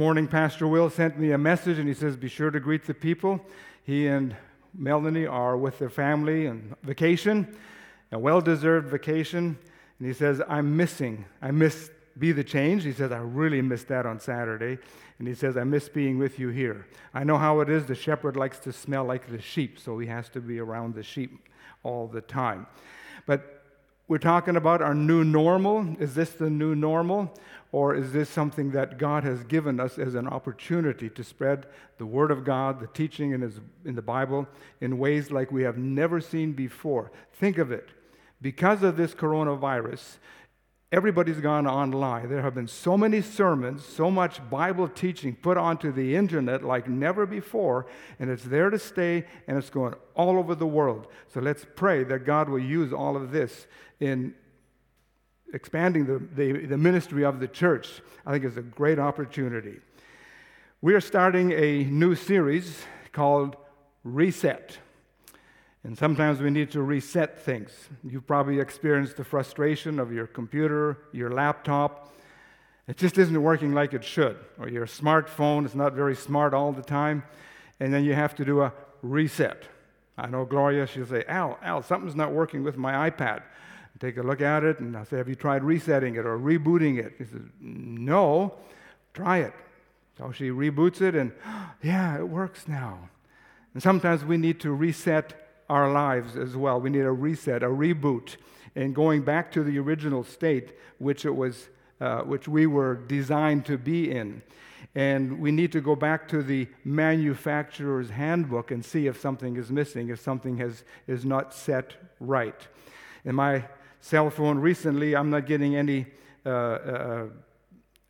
morning, Pastor Will sent me a message and he says, Be sure to greet the people. He and Melanie are with their family on vacation, a well deserved vacation. And he says, I'm missing. I miss Be the Change. He says, I really missed that on Saturday. And he says, I miss being with you here. I know how it is. The shepherd likes to smell like the sheep, so he has to be around the sheep all the time. But we're talking about our new normal. Is this the new normal? Or is this something that God has given us as an opportunity to spread the Word of God, the teaching in, his, in the Bible, in ways like we have never seen before? Think of it. Because of this coronavirus, everybody's gone online. There have been so many sermons, so much Bible teaching put onto the internet like never before, and it's there to stay and it's going all over the world. So let's pray that God will use all of this in expanding the, the, the ministry of the church, I think is a great opportunity. We are starting a new series called Reset. And sometimes we need to reset things. You've probably experienced the frustration of your computer, your laptop. It just isn't working like it should. Or your smartphone is not very smart all the time. And then you have to do a reset. I know Gloria, she'll say, Al, Al, something's not working with my iPad take a look at it, and I say, Have you tried resetting it or rebooting it? He says, No, try it. So she reboots it, and yeah, it works now. And sometimes we need to reset our lives as well. We need a reset, a reboot, and going back to the original state which it was, uh, which we were designed to be in. And we need to go back to the manufacturer's handbook and see if something is missing, if something has, is not set right. In my cell phone recently, I'm not getting any. Uh, uh,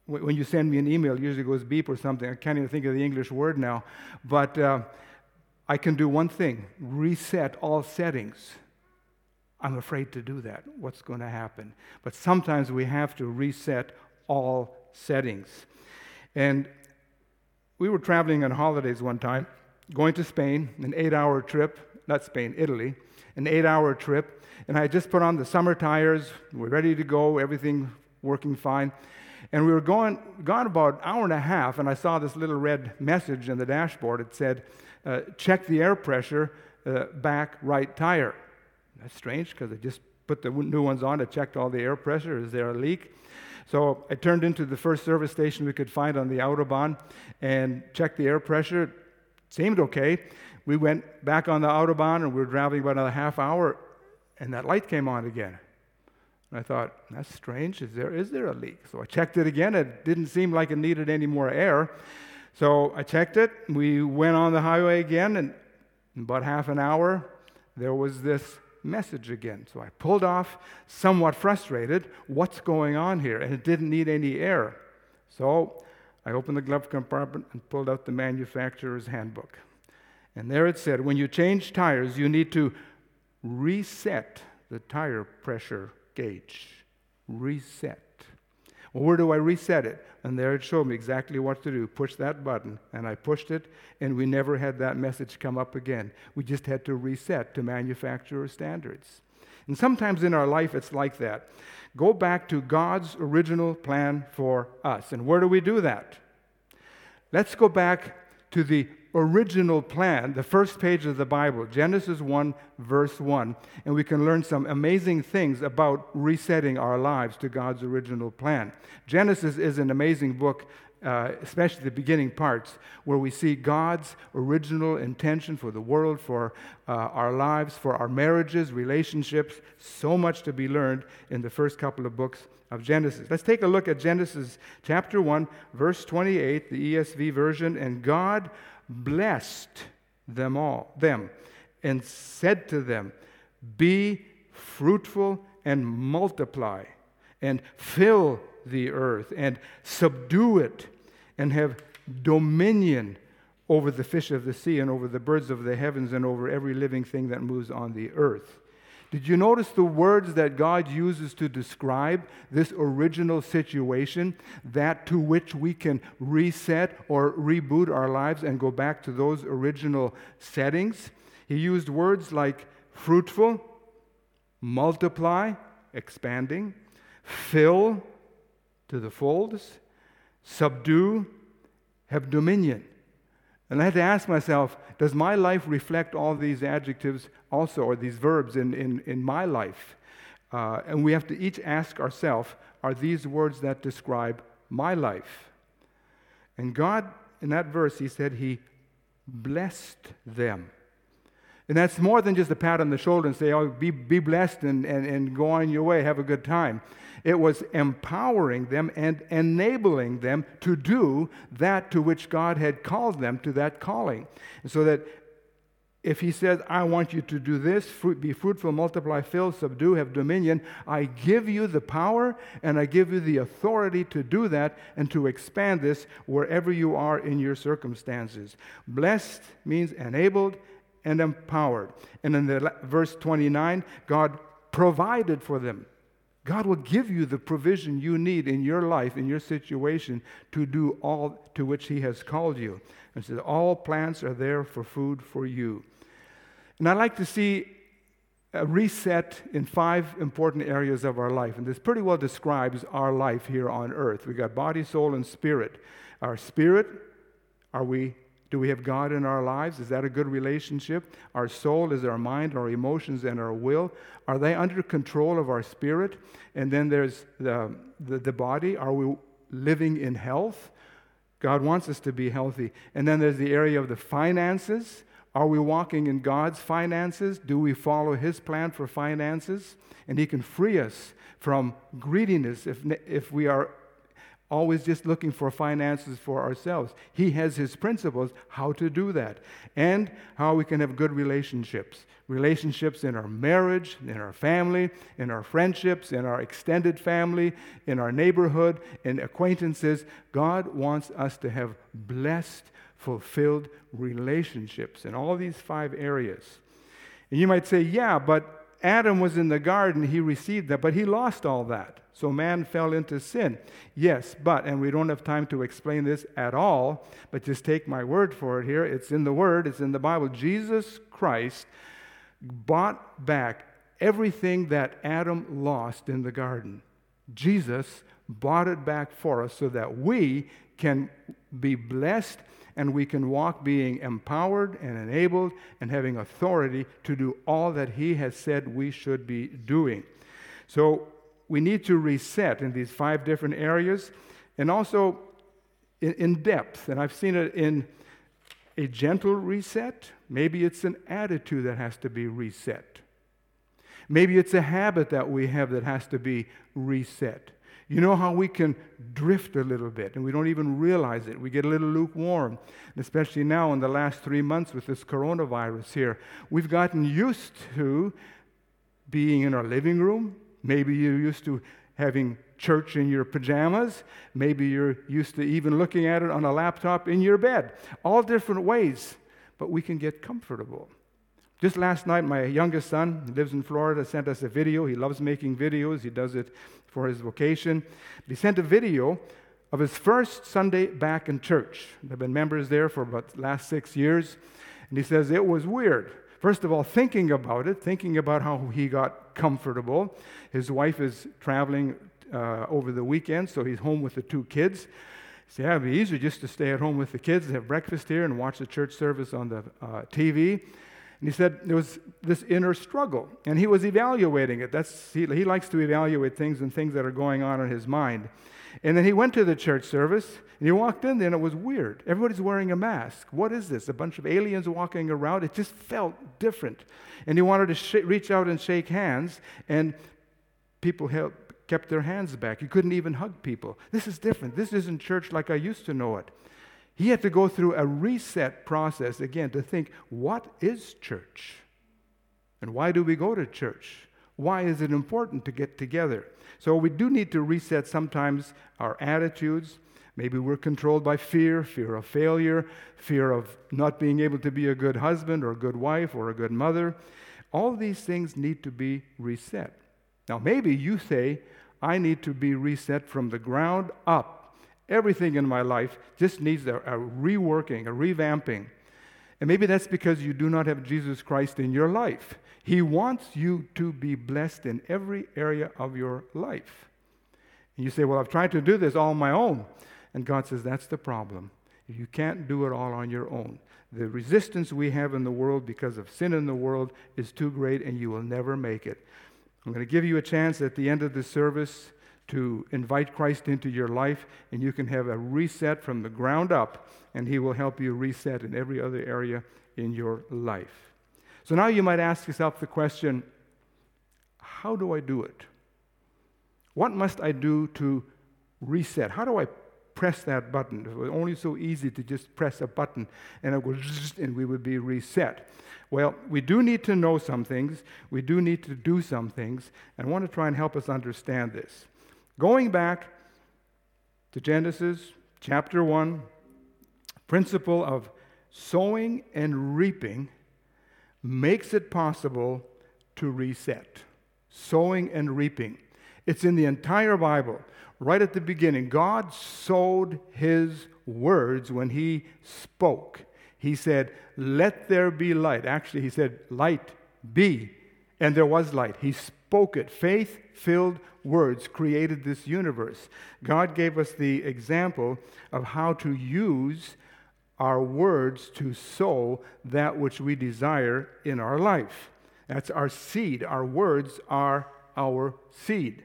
when you send me an email, it usually goes beep or something. I can't even think of the English word now. But uh, I can do one thing reset all settings. I'm afraid to do that. What's going to happen? But sometimes we have to reset all settings. And we were traveling on holidays one time, going to Spain, an eight hour trip, not Spain, Italy, an eight hour trip and I just put on the summer tires. We're ready to go, everything working fine. And we were going, gone about an hour and a half, and I saw this little red message in the dashboard. It said, uh, check the air pressure, uh, back right tire. That's strange because I just put the new ones on. I checked all the air pressure. Is there a leak? So I turned into the first service station we could find on the Autobahn and checked the air pressure. It seemed okay. We went back on the Autobahn and we were driving about another half hour and that light came on again. And I thought, that's strange. Is there, is there a leak? So I checked it again. It didn't seem like it needed any more air. So I checked it. We went on the highway again, and in about half an hour, there was this message again. So I pulled off, somewhat frustrated. What's going on here? And it didn't need any air. So I opened the glove compartment and pulled out the manufacturer's handbook. And there it said, when you change tires, you need to reset the tire pressure gauge. Reset. Well, where do I reset it? And there it showed me exactly what to do. Push that button. And I pushed it, and we never had that message come up again. We just had to reset to manufacturer standards. And sometimes in our life, it's like that. Go back to God's original plan for us. And where do we do that? Let's go back to the original plan, the first page of the Bible, Genesis 1, verse 1, and we can learn some amazing things about resetting our lives to God's original plan. Genesis is an amazing book. Uh, especially the beginning parts, where we see God's original intention for the world, for uh, our lives, for our marriages, relationships. So much to be learned in the first couple of books of Genesis. Let's take a look at Genesis chapter 1, verse 28, the ESV version. And God blessed them all, them, and said to them, Be fruitful and multiply, and fill the earth, and subdue it, and have dominion over the fish of the sea, and over the birds of the heavens, and over every living thing that moves on the earth. Did you notice the words that God uses to describe this original situation, that to which we can reset or reboot our lives and go back to those original settings? He used words like fruitful, multiply, expanding, fill to the folds, subdue, have dominion. And I had to ask myself, does my life reflect all these adjectives also, or these verbs in, in, in my life? Uh, and we have to each ask ourselves, are these words that describe my life? And God, in that verse, He said He blessed them. And that's more than just a pat on the shoulder and say, oh, be, be blessed and, and, and go on your way, have a good time. It was empowering them and enabling them to do that to which God had called them to that calling. And so that if He says, I want you to do this, fruit, be fruitful, multiply, fill, subdue, have dominion, I give you the power and I give you the authority to do that and to expand this wherever you are in your circumstances. Blessed means enabled and empowered. And in the verse 29, God provided for them. God will give you the provision you need in your life, in your situation, to do all to which He has called you. And so all plants are there for food for you. And I like to see a reset in five important areas of our life. And this pretty well describes our life here on earth. We got body, soul, and spirit. Our spirit, are we do we have God in our lives? Is that a good relationship? Our soul is our mind, our emotions, and our will. Are they under control of our spirit? And then there's the, the, the body. Are we living in health? God wants us to be healthy. And then there's the area of the finances. Are we walking in God's finances? Do we follow His plan for finances? And He can free us from greediness if, if we are always just looking for finances for ourselves. He has his principles how to do that and how we can have good relationships. Relationships in our marriage, in our family, in our friendships, in our extended family, in our neighborhood, in acquaintances. God wants us to have blessed, fulfilled relationships in all these five areas. And you might say, yeah, but Adam was in the garden, he received that, but he lost all that. So man fell into sin. Yes, but, and we don't have time to explain this at all, but just take my word for it here. It's in the Word, it's in the Bible. Jesus Christ bought back everything that Adam lost in the garden. Jesus bought it back for us so that we can be blessed and we can walk being empowered and enabled and having authority to do all that He has said we should be doing. So we need to reset in these five different areas and also in, in depth. And I've seen it in a gentle reset. Maybe it's an attitude that has to be reset. Maybe it's a habit that we have that has to be reset. You know how we can drift a little bit and we don't even realize it. We get a little lukewarm, especially now in the last three months with this coronavirus here. We've gotten used to being in our living room. Maybe you're used to having church in your pajamas. Maybe you're used to even looking at it on a laptop in your bed. All different ways, but we can get comfortable. Just last night, my youngest son lives in Florida, sent us a video. He loves making videos, he does it for his vocation. He sent a video of his first Sunday back in church. They've been members there for about the last six years. And he says it was weird. First of all, thinking about it, thinking about how he got comfortable. His wife is traveling uh, over the weekend, so he's home with the two kids. Said, yeah, it'd be easier just to stay at home with the kids, have breakfast here, and watch the church service on the uh, TV. And he said there was this inner struggle, and he was evaluating it. That's, he, he likes to evaluate things and things that are going on in his mind. And then he went to the church service, and he walked in there, and it was weird. Everybody's wearing a mask. What is this? A bunch of aliens walking around? It just felt different. And he wanted to sh- reach out and shake hands, and people held, kept their hands back. He couldn't even hug people. This is different. This isn't church like I used to know it. He had to go through a reset process again to think what is church? And why do we go to church? Why is it important to get together? So we do need to reset sometimes our attitudes. Maybe we're controlled by fear, fear of failure, fear of not being able to be a good husband or a good wife or a good mother. All these things need to be reset. Now, maybe you say, I need to be reset from the ground up Everything in my life just needs a, a reworking, a revamping. And maybe that's because you do not have Jesus Christ in your life. He wants you to be blessed in every area of your life. And you say, Well, I've tried to do this all on my own. And God says, That's the problem. You can't do it all on your own. The resistance we have in the world because of sin in the world is too great, and you will never make it. I'm going to give you a chance at the end of the service to invite Christ into your life, and you can have a reset from the ground up, and He will help you reset in every other area in your life. So now you might ask yourself the question how do I do it? What must I do to reset? How do I press that button? It was only so easy to just press a button and it would and we would be reset. Well, we do need to know some things. We do need to do some things. And I want to try and help us understand this. Going back to Genesis chapter 1, principle of sowing and reaping makes it possible to reset. Sowing and reaping. It's in the entire Bible. Right at the beginning, God sowed his words when he spoke. He said, Let there be light. Actually, he said, Light be. And there was light. He spoke it. Faith filled words created this universe. God gave us the example of how to use our words to sow that which we desire in our life. That's our seed. Our words are our seed.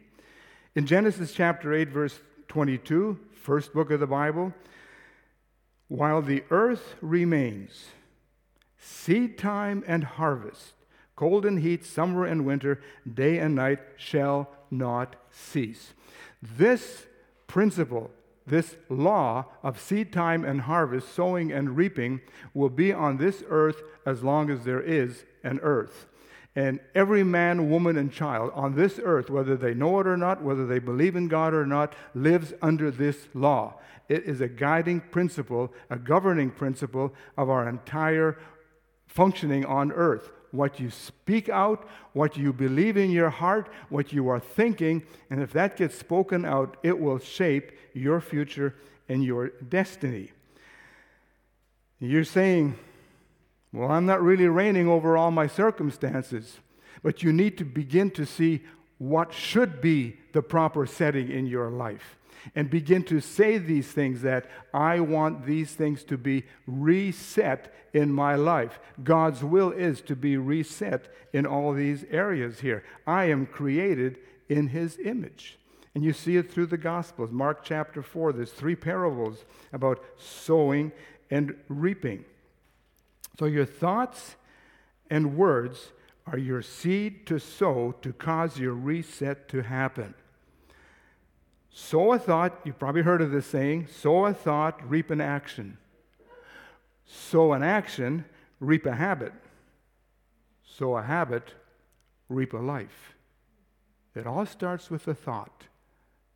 In Genesis chapter 8, verse 22, first book of the Bible, while the earth remains, seed time and harvest, cold and heat, summer and winter, day and night shall not cease. This principle this law of seed time and harvest, sowing and reaping, will be on this earth as long as there is an earth. And every man, woman, and child on this earth, whether they know it or not, whether they believe in God or not, lives under this law. It is a guiding principle, a governing principle of our entire functioning on earth what you speak out, what you believe in your heart, what you are thinking, and if that gets spoken out, it will shape your future and your destiny. You're saying, Well, I'm not really reigning over all my circumstances, but you need to begin to see what should be the proper setting in your life and begin to say these things that I want these things to be reset in my life. God's will is to be reset in all these areas here. I am created in His image. And you see it through the Gospels. Mark chapter 4, there's three parables about sowing and reaping. So your thoughts and words are your seed to sow to cause your reset to happen. Sow a thought, you've probably heard of this saying sow a thought, reap an action. Sow an action, reap a habit. Sow a habit, reap a life. It all starts with a thought.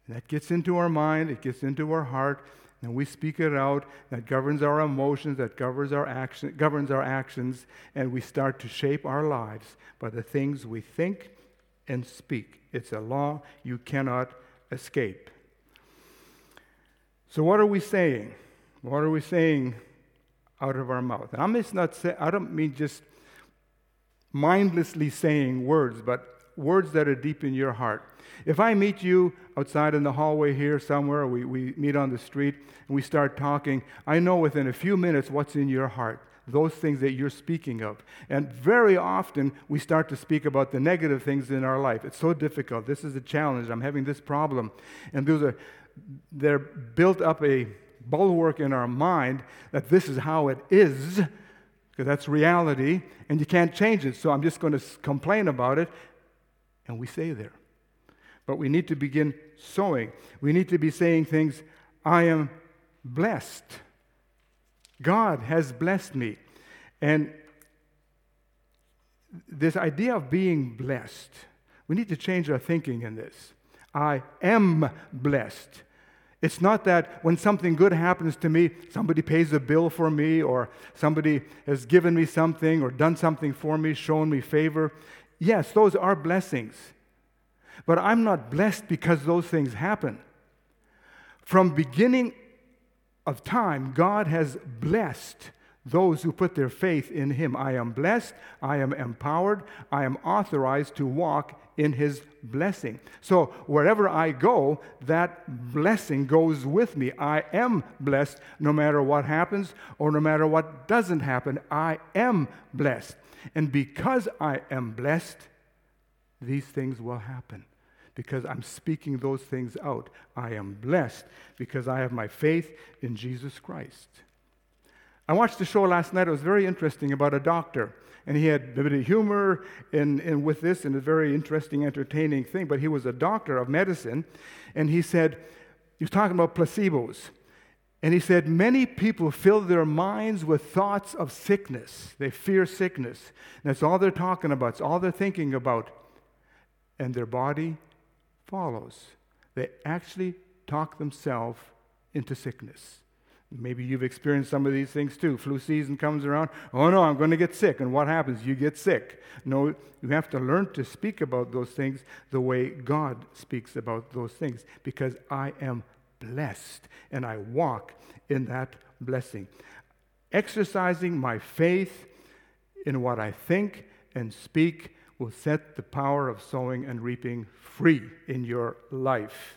And that gets into our mind, it gets into our heart, and we speak it out. That governs our emotions, that governs our, action, governs our actions, and we start to shape our lives by the things we think and speak. It's a law you cannot escape. So, what are we saying? What are we saying out of our mouth? And I'm just not say, I don't mean just mindlessly saying words, but words that are deep in your heart. If I meet you outside in the hallway here somewhere, we, we meet on the street, and we start talking, I know within a few minutes what's in your heart those things that you're speaking of. And very often we start to speak about the negative things in our life. It's so difficult. This is a challenge. I'm having this problem. And those are they're built up a bulwark in our mind that this is how it is, because that's reality, and you can't change it. So I'm just going to complain about it, and we stay there. But we need to begin sowing. We need to be saying things, I am blessed. God has blessed me. And this idea of being blessed, we need to change our thinking in this. I am blessed. It's not that when something good happens to me, somebody pays a bill for me, or somebody has given me something, or done something for me, shown me favor. Yes, those are blessings. But I'm not blessed because those things happen. From beginning of time, God has blessed those who put their faith in Him. I am blessed, I am empowered, I am authorized to walk in his blessing. So wherever I go, that blessing goes with me. I am blessed no matter what happens or no matter what doesn't happen. I am blessed. And because I am blessed, these things will happen because I'm speaking those things out. I am blessed because I have my faith in Jesus Christ. I watched a show last night. It was very interesting about a doctor. And he had a bit of humor in, in with this and a very interesting, entertaining thing. But he was a doctor of medicine. And he said, he was talking about placebos. And he said, Many people fill their minds with thoughts of sickness. They fear sickness. And that's all they're talking about, it's all they're thinking about. And their body follows. They actually talk themselves into sickness. Maybe you've experienced some of these things too. Flu season comes around. Oh no, I'm going to get sick. And what happens? You get sick. No, you have to learn to speak about those things the way God speaks about those things because I am blessed and I walk in that blessing. Exercising my faith in what I think and speak will set the power of sowing and reaping free in your life.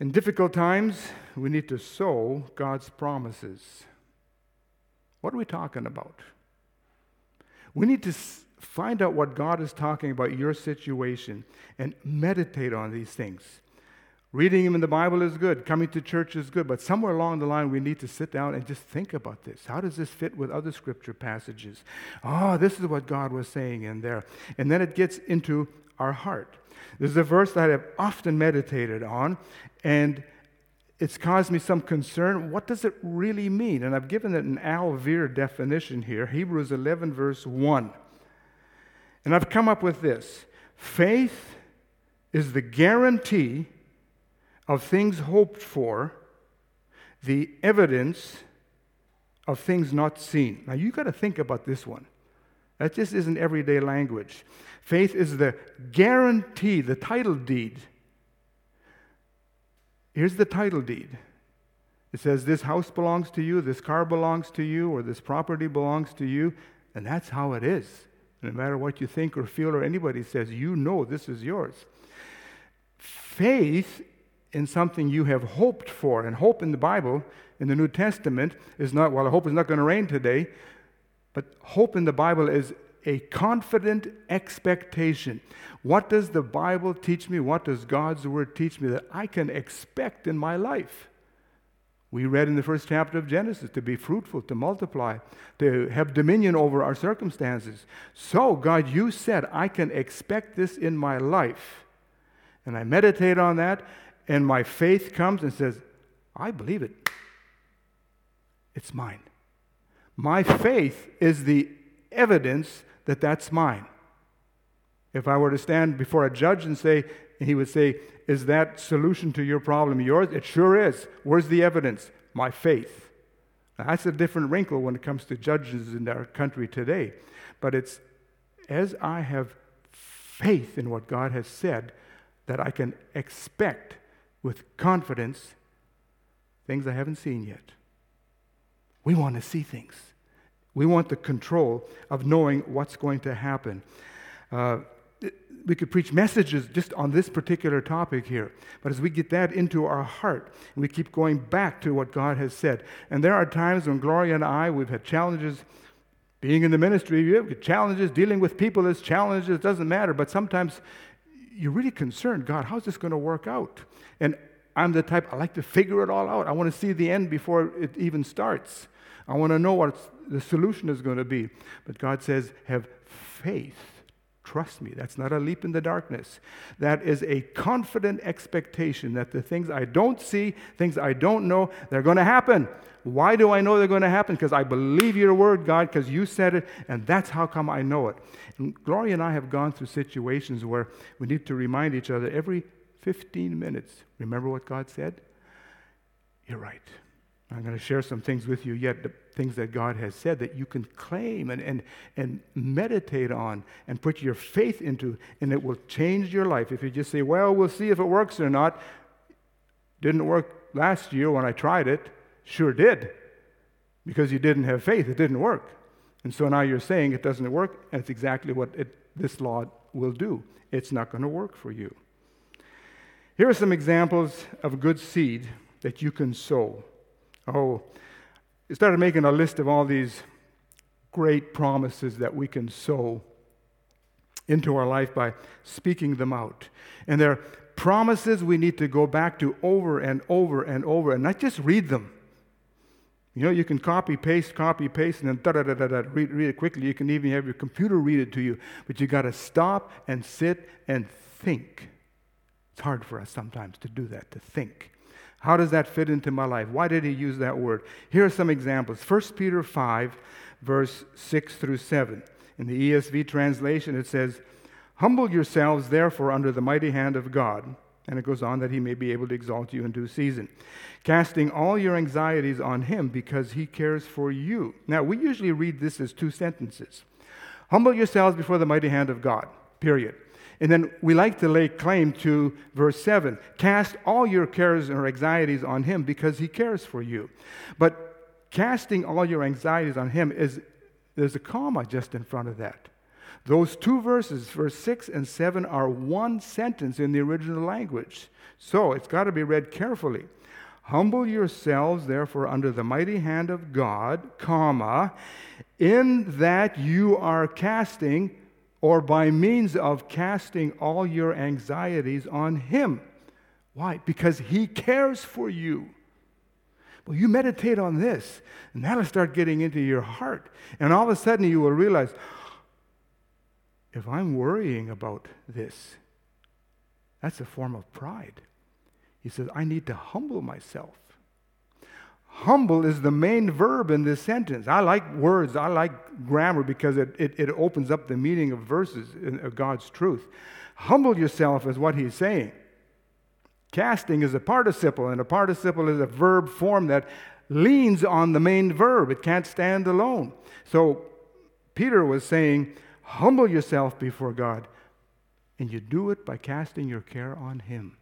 In difficult times, we need to sow God's promises. What are we talking about? We need to find out what God is talking about your situation and meditate on these things. Reading Him in the Bible is good, coming to church is good, but somewhere along the line we need to sit down and just think about this. How does this fit with other scripture passages? Oh, this is what God was saying in there. And then it gets into our heart. This is a verse that I've often meditated on, and it's caused me some concern. What does it really mean? And I've given it an Al Veer definition here Hebrews 11, verse 1. And I've come up with this faith is the guarantee of things hoped for, the evidence of things not seen. Now, you've got to think about this one. That just isn't everyday language. Faith is the guarantee, the title deed. Here's the title deed. It says, This house belongs to you, this car belongs to you, or this property belongs to you. And that's how it is. No matter what you think or feel or anybody says, you know this is yours. Faith in something you have hoped for, and hope in the Bible, in the New Testament, is not, well, I hope it's not going to rain today, but hope in the Bible is a confident expectation. What does the Bible teach me? What does God's Word teach me that I can expect in my life? We read in the first chapter of Genesis to be fruitful, to multiply, to have dominion over our circumstances. So, God, you said I can expect this in my life. And I meditate on that, and my faith comes and says, I believe it. It's mine. My faith is the evidence that that's mine. If I were to stand before a judge and say, he would say, Is that solution to your problem yours? It sure is. Where's the evidence? My faith. Now, that's a different wrinkle when it comes to judges in our country today. But it's as I have faith in what God has said that I can expect with confidence things I haven't seen yet. We want to see things. We want the control of knowing what's going to happen. Uh, we could preach messages just on this particular topic here. But as we get that into our heart, we keep going back to what God has said. And there are times when Gloria and I, we've had challenges being in the ministry, you have challenges, dealing with people as challenges, it doesn't matter. But sometimes you're really concerned God, how's this going to work out? And I'm the type, I like to figure it all out. I want to see the end before it even starts. I want to know what the solution is going to be. But God says, have faith. Trust me. That's not a leap in the darkness. That is a confident expectation that the things I don't see, things I don't know, they're going to happen. Why do I know they're going to happen? Because I believe your word, God, because you said it, and that's how come I know it. And Gloria and I have gone through situations where we need to remind each other every 15 minutes remember what God said? You're right. I'm going to share some things with you yet, the things that God has said that you can claim and, and, and meditate on and put your faith into, and it will change your life. If you just say, Well, we'll see if it works or not. Didn't work last year when I tried it. Sure did. Because you didn't have faith, it didn't work. And so now you're saying it doesn't work, and it's exactly what it this law will do. It's not going to work for you. Here are some examples of good seed that you can sow. Oh, I started making a list of all these great promises that we can sow into our life by speaking them out. And they're promises we need to go back to over and over and over and not just read them. You know, you can copy, paste, copy, paste, and then da da da da da, read, read it quickly. You can even have your computer read it to you. But you got to stop and sit and think. Hard for us sometimes to do that, to think. How does that fit into my life? Why did he use that word? Here are some examples. 1 Peter 5, verse 6 through 7. In the ESV translation, it says, Humble yourselves, therefore, under the mighty hand of God. And it goes on that he may be able to exalt you in due season, casting all your anxieties on him because he cares for you. Now, we usually read this as two sentences Humble yourselves before the mighty hand of God, period. And then we like to lay claim to verse 7 cast all your cares or anxieties on him because he cares for you. But casting all your anxieties on him is there's a comma just in front of that. Those two verses, verse 6 and 7, are one sentence in the original language. So it's got to be read carefully. Humble yourselves, therefore, under the mighty hand of God, comma, in that you are casting, or by means of casting all your anxieties on Him. Why? Because He cares for you. Well, you meditate on this, and that'll start getting into your heart. And all of a sudden, you will realize, if I'm worrying about this, that's a form of pride. He says, I need to humble myself. Humble is the main verb in this sentence. I like words, I like grammar because it, it, it opens up the meaning of verses of God's truth. Humble yourself is what he's saying. Casting is a participle, and a participle is a verb form that leans on the main verb. It can't stand alone. So Peter was saying, Humble yourself before God, and you do it by casting your care on Him.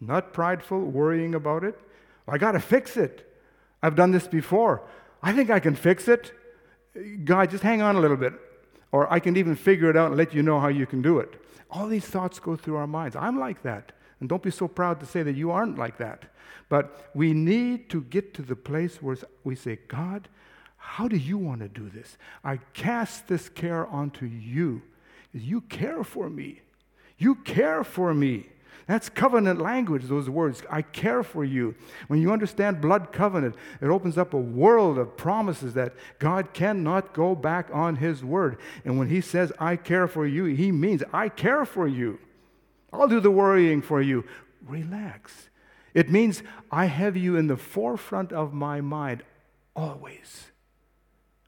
Not prideful, worrying about it. I got to fix it. I've done this before. I think I can fix it. God, just hang on a little bit. Or I can even figure it out and let you know how you can do it. All these thoughts go through our minds. I'm like that. And don't be so proud to say that you aren't like that. But we need to get to the place where we say, God, how do you want to do this? I cast this care onto you. You care for me. You care for me. That's covenant language, those words. I care for you. When you understand blood covenant, it opens up a world of promises that God cannot go back on His word. And when He says, I care for you, He means, I care for you. I'll do the worrying for you. Relax. It means, I have you in the forefront of my mind always.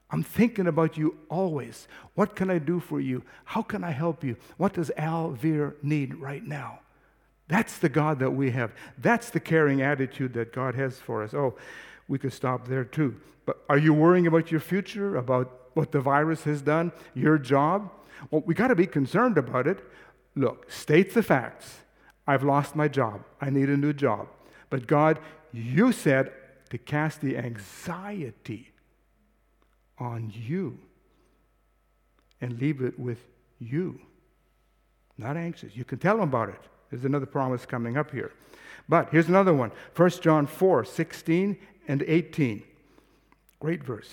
I'm thinking about you always. What can I do for you? How can I help you? What does Al Veer need right now? That's the God that we have. That's the caring attitude that God has for us. Oh, we could stop there too. But are you worrying about your future, about what the virus has done, your job? Well, we got to be concerned about it. Look, state the facts. I've lost my job. I need a new job. But God, you said to cast the anxiety on you and leave it with you. Not anxious. You can tell them about it. There's another promise coming up here. But here's another one 1 John 4 16 and 18. Great verse.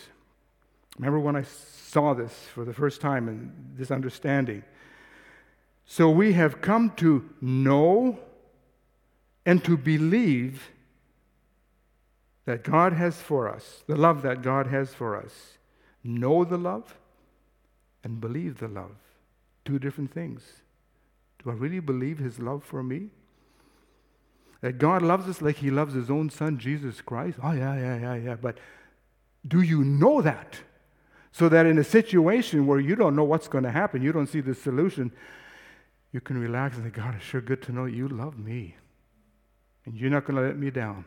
Remember when I saw this for the first time and this understanding? So we have come to know and to believe that God has for us, the love that God has for us know the love and believe the love. Two different things. Do I really believe his love for me? That God loves us like he loves his own son, Jesus Christ? Oh, yeah, yeah, yeah, yeah. But do you know that? So that in a situation where you don't know what's going to happen, you don't see the solution, you can relax and say, God, it's sure good to know you love me. And you're not going to let me down.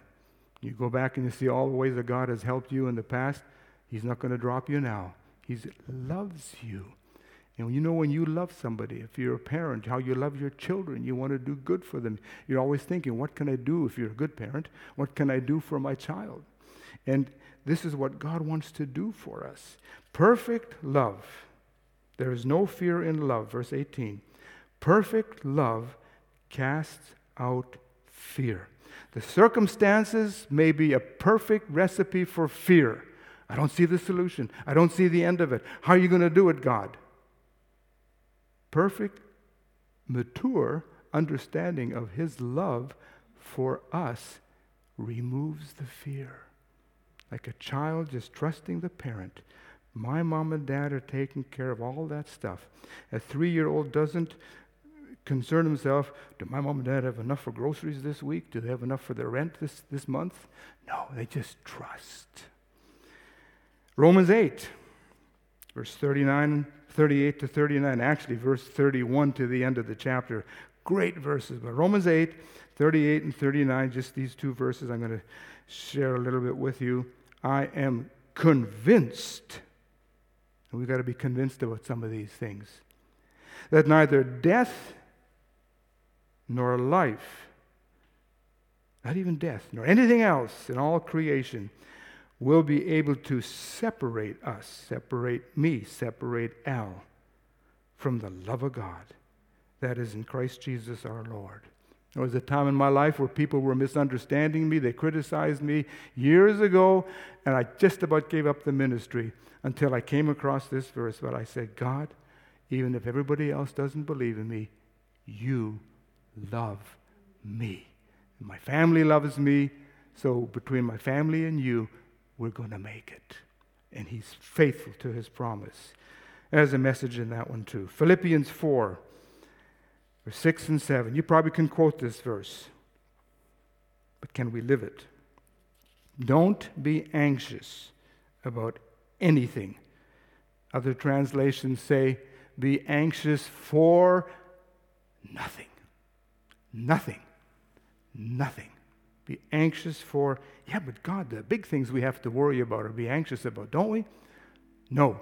You go back and you see all the ways that God has helped you in the past. He's not going to drop you now. He loves you. And you know when you love somebody, if you're a parent, how you love your children, you want to do good for them. You're always thinking, what can I do if you're a good parent? What can I do for my child? And this is what God wants to do for us. Perfect love There is no fear in love, verse 18. Perfect love casts out fear. The circumstances may be a perfect recipe for fear. I don't see the solution. I don't see the end of it. How are you going to do it, God? Perfect, mature understanding of His love for us removes the fear. Like a child just trusting the parent. My mom and dad are taking care of all that stuff. A three year old doesn't concern himself do my mom and dad have enough for groceries this week? Do they have enough for their rent this, this month? No, they just trust. Romans 8, verse 39, 38 to 39, actually, verse 31 to the end of the chapter. Great verses. But Romans 8, 38 and 39, just these two verses I'm going to share a little bit with you. I am convinced, and we've got to be convinced about some of these things, that neither death nor life, not even death, nor anything else in all creation will be able to separate us, separate me, separate Al from the love of God that is in Christ Jesus our Lord. There was a time in my life where people were misunderstanding me. They criticized me years ago, and I just about gave up the ministry until I came across this verse. But I said, God, even if everybody else doesn't believe in me, you love me. My family loves me, so between my family and you, we're going to make it. And he's faithful to his promise. There's a message in that one too. Philippians 4, verse 6 and 7. You probably can quote this verse, but can we live it? Don't be anxious about anything. Other translations say, be anxious for nothing. Nothing. Nothing. Be anxious for, yeah, but God, the big things we have to worry about or be anxious about, don't we? No.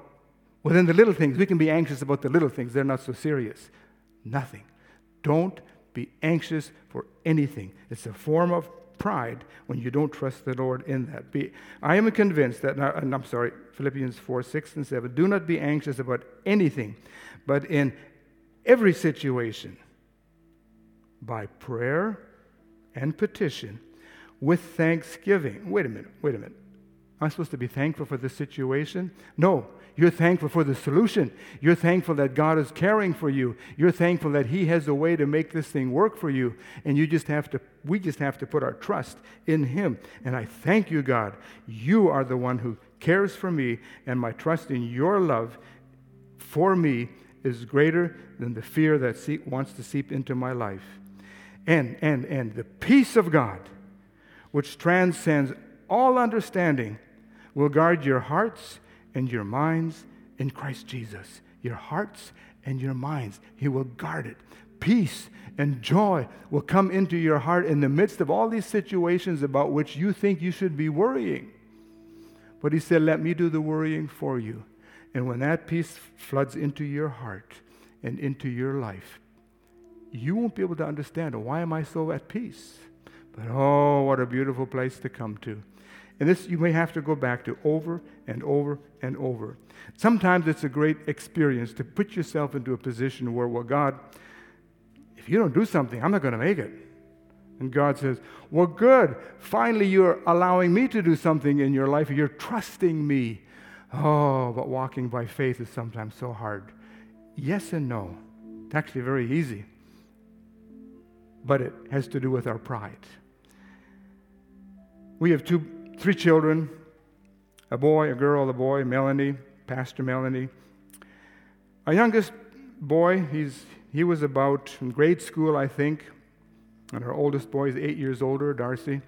Well, then the little things, we can be anxious about the little things. They're not so serious. Nothing. Don't be anxious for anything. It's a form of pride when you don't trust the Lord in that. Be, I am convinced that, and I'm sorry, Philippians 4, 6, and 7. Do not be anxious about anything, but in every situation, by prayer and petition with thanksgiving. Wait a minute, wait a minute. Am I'm supposed to be thankful for the situation? No, you're thankful for the solution. You're thankful that God is caring for you. You're thankful that He has a way to make this thing work for you. And you just have to, we just have to put our trust in Him. And I thank you, God. You are the one who cares for me, and my trust in your love for me is greater than the fear that wants to seep into my life and, and, and the peace of God, which transcends all understanding, will guard your hearts and your minds in Christ Jesus. Your hearts and your minds. He will guard it. Peace and joy will come into your heart in the midst of all these situations about which you think you should be worrying. But He said, Let me do the worrying for you. And when that peace floods into your heart and into your life, you won't be able to understand why am I so at peace? But oh, what a beautiful place to come to. And this you may have to go back to over and over and over. Sometimes it's a great experience to put yourself into a position where, well, God, if you don't do something, I'm not going to make it. And God says, Well, good. Finally, you're allowing me to do something in your life. You're trusting me. Oh, but walking by faith is sometimes so hard. Yes and no. It's actually very easy but it has to do with our pride. We have two, three children a boy, a girl, a boy, Melanie, Pastor Melanie. Our youngest boy, he's, he was about in grade school, I think, and our oldest boy is eight years older, Darcy,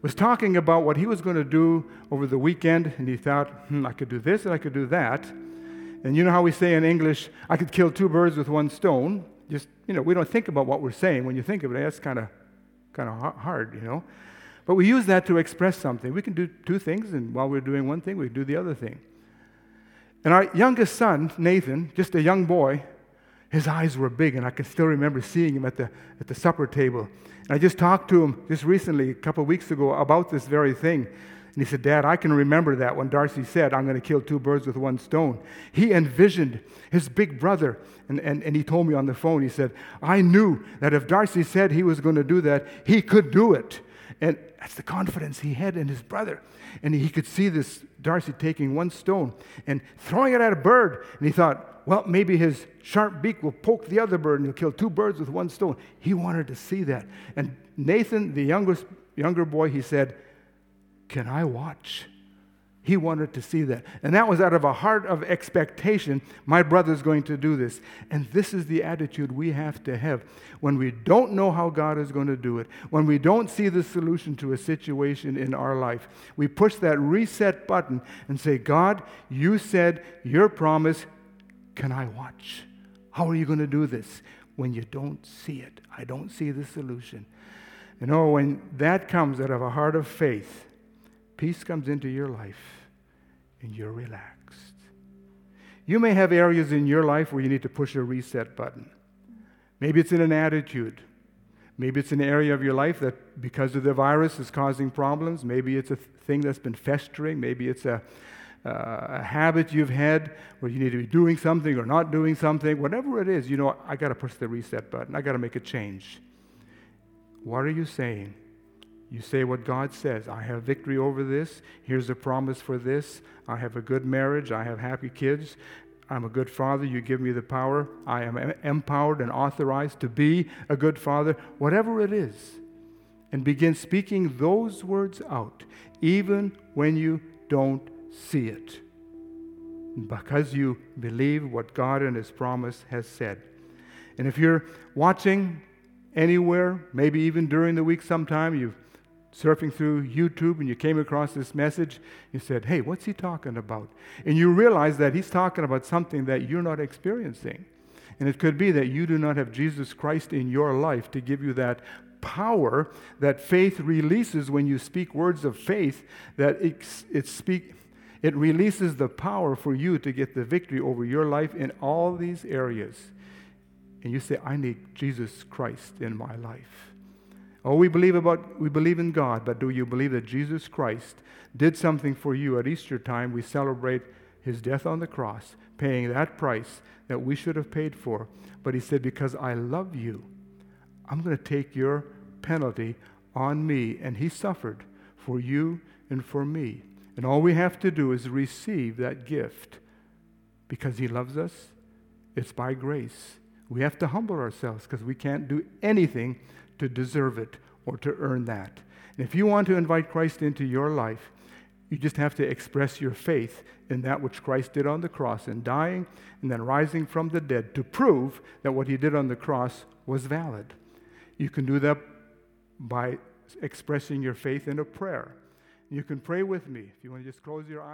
was talking about what he was going to do over the weekend, and he thought, hmm, I could do this and I could do that. And you know how we say in English, I could kill two birds with one stone just, you know, we don't think about what we're saying. When you think of it, that's kind of kind of hard, you know. But we use that to express something. We can do two things, and while we're doing one thing, we do the other thing. And our youngest son, Nathan, just a young boy, his eyes were big, and I can still remember seeing him at the, at the supper table. And I just talked to him just recently, a couple of weeks ago, about this very thing. And he said, Dad, I can remember that when Darcy said, I'm going to kill two birds with one stone. He envisioned his big brother. And, and, and he told me on the phone, he said, I knew that if Darcy said he was going to do that, he could do it. And that's the confidence he had in his brother. And he could see this Darcy taking one stone and throwing it at a bird. And he thought, well, maybe his sharp beak will poke the other bird and he'll kill two birds with one stone. He wanted to see that. And Nathan, the youngest, younger boy, he said, Can I watch? He wanted to see that. And that was out of a heart of expectation. My brother's going to do this. And this is the attitude we have to have when we don't know how God is going to do it, when we don't see the solution to a situation in our life. We push that reset button and say, God, you said your promise. Can I watch? How are you going to do this? When you don't see it, I don't see the solution. You know, when that comes out of a heart of faith, peace comes into your life and you're relaxed. You may have areas in your life where you need to push a reset button. Maybe it's in an attitude. Maybe it's an area of your life that, because of the virus, is causing problems. Maybe it's a thing that's been festering. Maybe it's a, uh, a habit you've had where you need to be doing something or not doing something. Whatever it is, you know, I got to push the reset button. I got to make a change. What are you saying? You say what God says. I have victory over this. Here's a promise for this. I have a good marriage. I have happy kids. I'm a good father. You give me the power. I am empowered and authorized to be a good father, whatever it is. And begin speaking those words out, even when you don't see it. Because you believe what God and His promise has said. And if you're watching anywhere, maybe even during the week sometime, you've surfing through YouTube and you came across this message, you said, Hey, what's he talking about? And you realize that he's talking about something that you're not experiencing. And it could be that you do not have Jesus Christ in your life to give you that power that faith releases when you speak words of faith, that it, it, speak, it releases the power for you to get the victory over your life in all these areas. And you say, I need Jesus Christ in my life. Oh, we believe about we believe in God, but do you believe that Jesus Christ did something for you at Easter time? We celebrate his death on the cross, paying that price that we should have paid for. But he said, Because I love you, I'm going to take your penalty on me. And he suffered for you and for me. And all we have to do is receive that gift because he loves us. It's by grace. We have to humble ourselves because we can't do anything to deserve it or to earn that. And if you want to invite Christ into your life, you just have to express your faith in that which Christ did on the cross in dying and then rising from the dead to prove that what he did on the cross was valid. You can do that by expressing your faith in a prayer. You can pray with me. If you want to just close your eyes.